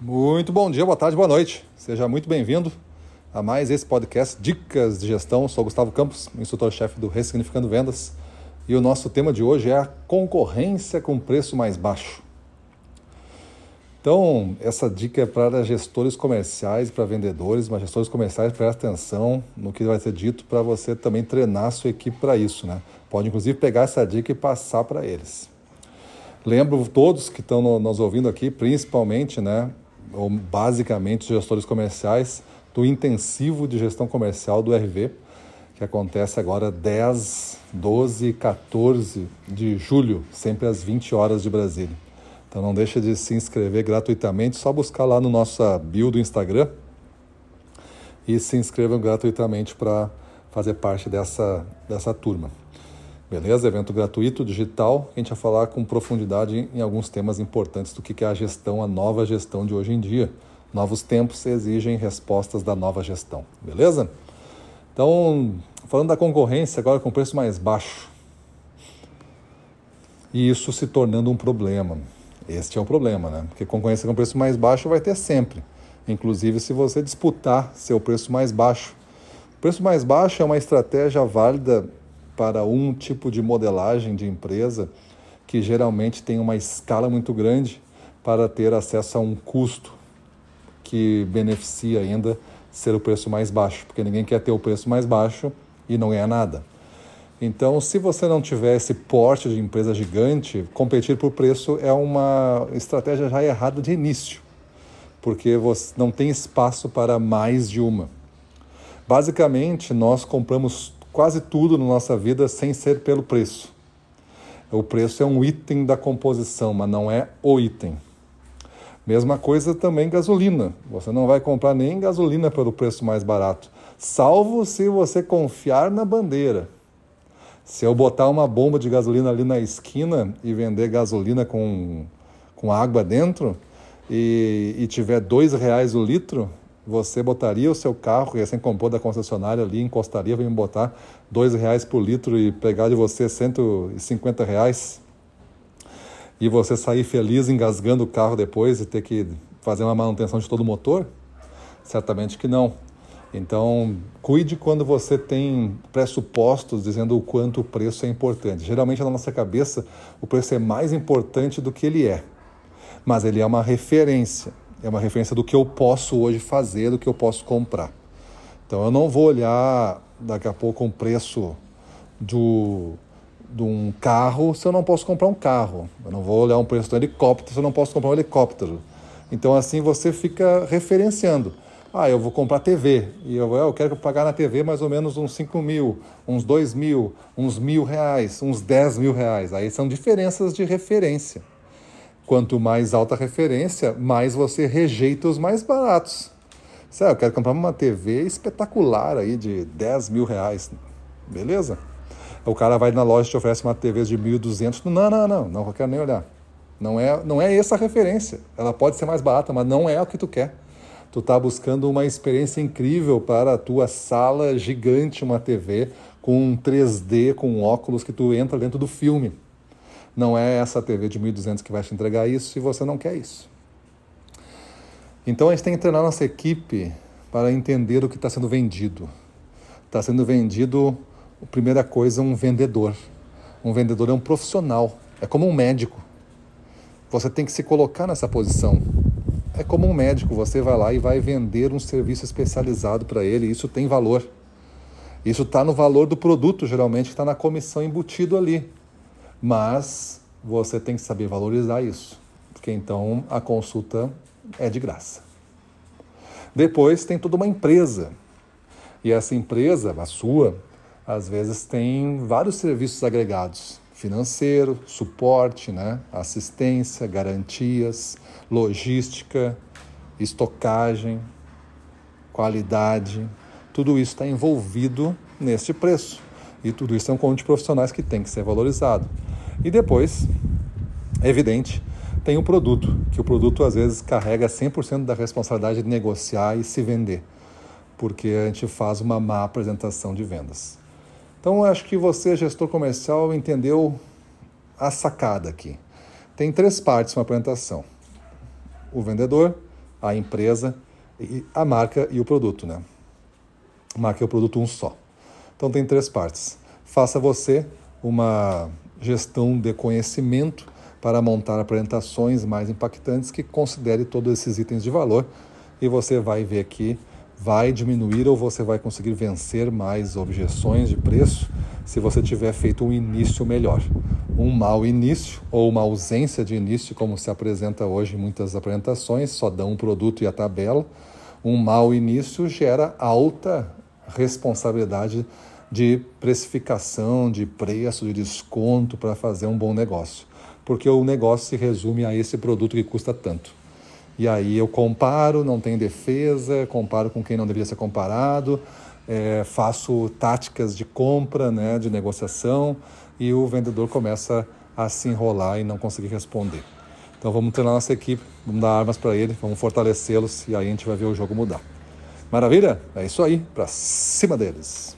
Muito bom dia, boa tarde, boa noite. Seja muito bem-vindo a mais esse podcast Dicas de Gestão. Sou Gustavo Campos, instrutor-chefe do Ressignificando Vendas. E o nosso tema de hoje é a concorrência com preço mais baixo. Então, essa dica é para gestores comerciais, para vendedores, mas gestores comerciais, preste atenção no que vai ser dito para você também treinar a sua equipe para isso. Né? Pode, inclusive, pegar essa dica e passar para eles. Lembro todos que estão nos ouvindo aqui, principalmente, né, ou basicamente os gestores comerciais, do intensivo de gestão comercial do RV, que acontece agora 10, 12 e 14 de julho, sempre às 20 horas de Brasília. Então não deixa de se inscrever gratuitamente, só buscar lá no nossa bio do Instagram e se inscrevam gratuitamente para fazer parte dessa, dessa turma. Beleza? Evento gratuito, digital. A gente vai falar com profundidade em alguns temas importantes do que é a gestão, a nova gestão de hoje em dia. Novos tempos exigem respostas da nova gestão. Beleza? Então, falando da concorrência agora com preço mais baixo. E isso se tornando um problema. Este é o problema, né? Porque concorrência com preço mais baixo vai ter sempre. Inclusive se você disputar seu preço mais baixo. O preço mais baixo é uma estratégia válida para um tipo de modelagem de empresa que geralmente tem uma escala muito grande para ter acesso a um custo que beneficia ainda ser o preço mais baixo, porque ninguém quer ter o preço mais baixo e não ganhar nada. Então, se você não tiver esse porte de empresa gigante, competir por preço é uma estratégia já errada de início, porque você não tem espaço para mais de uma. Basicamente, nós compramos quase tudo na nossa vida sem ser pelo preço. O preço é um item da composição, mas não é o item. Mesma coisa também gasolina. Você não vai comprar nem gasolina pelo preço mais barato, salvo se você confiar na bandeira. Se eu botar uma bomba de gasolina ali na esquina e vender gasolina com, com água dentro e, e tiver dois reais o litro, você botaria o seu carro, recém compor da concessionária ali, encostaria, vem botar dois reais por litro e pegar de você 150 reais e você sair feliz engasgando o carro depois e ter que fazer uma manutenção de todo o motor? Certamente que não. Então, cuide quando você tem pressupostos dizendo o quanto o preço é importante. Geralmente, na nossa cabeça, o preço é mais importante do que ele é, mas ele é uma referência é uma referência do que eu posso hoje fazer, do que eu posso comprar. Então eu não vou olhar daqui a pouco um preço do, de um carro se eu não posso comprar um carro. Eu não vou olhar um preço do helicóptero se eu não posso comprar um helicóptero. Então assim você fica referenciando. Ah, eu vou comprar TV e eu, eu quero pagar na TV mais ou menos uns 5 mil, uns 2 mil, uns mil reais, uns 10 mil reais. Aí são diferenças de referência. Quanto mais alta a referência, mais você rejeita os mais baratos. Sério, eu quero comprar uma TV espetacular aí de 10 mil reais. Beleza? O cara vai na loja e te oferece uma TV de 1.200. Não, não, não, não quero nem olhar. Não é, não é essa a referência. Ela pode ser mais barata, mas não é o que tu quer. Tu está buscando uma experiência incrível para a tua sala gigante, uma TV com 3D, com óculos que tu entra dentro do filme. Não é essa TV de 1.200 que vai te entregar isso se você não quer isso. Então a gente tem que treinar nossa equipe para entender o que está sendo vendido. Está sendo vendido, primeira coisa, um vendedor. Um vendedor é um profissional, é como um médico. Você tem que se colocar nessa posição. É como um médico, você vai lá e vai vender um serviço especializado para ele, isso tem valor. Isso está no valor do produto, geralmente, que está na comissão embutido ali. Mas você tem que saber valorizar isso, porque então a consulta é de graça. Depois tem toda uma empresa. E essa empresa, a sua, às vezes tem vários serviços agregados: financeiro, suporte, né? assistência, garantias, logística, estocagem, qualidade. Tudo isso está envolvido neste preço. E tudo isso é um conjunto de profissionais que tem que ser valorizado. E depois, é evidente, tem o produto, que o produto às vezes carrega 100% da responsabilidade de negociar e se vender, porque a gente faz uma má apresentação de vendas. Então, acho que você, gestor comercial, entendeu a sacada aqui. Tem três partes uma apresentação: o vendedor, a empresa, a marca e o produto, né? Marca e o produto um só. Então tem três partes. Faça você uma gestão de conhecimento para montar apresentações mais impactantes que considere todos esses itens de valor e você vai ver que vai diminuir ou você vai conseguir vencer mais objeções de preço se você tiver feito um início melhor. Um mau início ou uma ausência de início, como se apresenta hoje em muitas apresentações, só dão um produto e a tabela. Um mau início gera alta responsabilidade de precificação, de preço, de desconto para fazer um bom negócio. Porque o negócio se resume a esse produto que custa tanto. E aí eu comparo, não tem defesa, comparo com quem não deveria ser comparado, é, faço táticas de compra, né, de negociação, e o vendedor começa a se enrolar e não conseguir responder. Então vamos treinar nossa equipe, vamos dar armas para ele, vamos fortalecê-los e aí a gente vai ver o jogo mudar. Maravilha? É isso aí, para cima deles.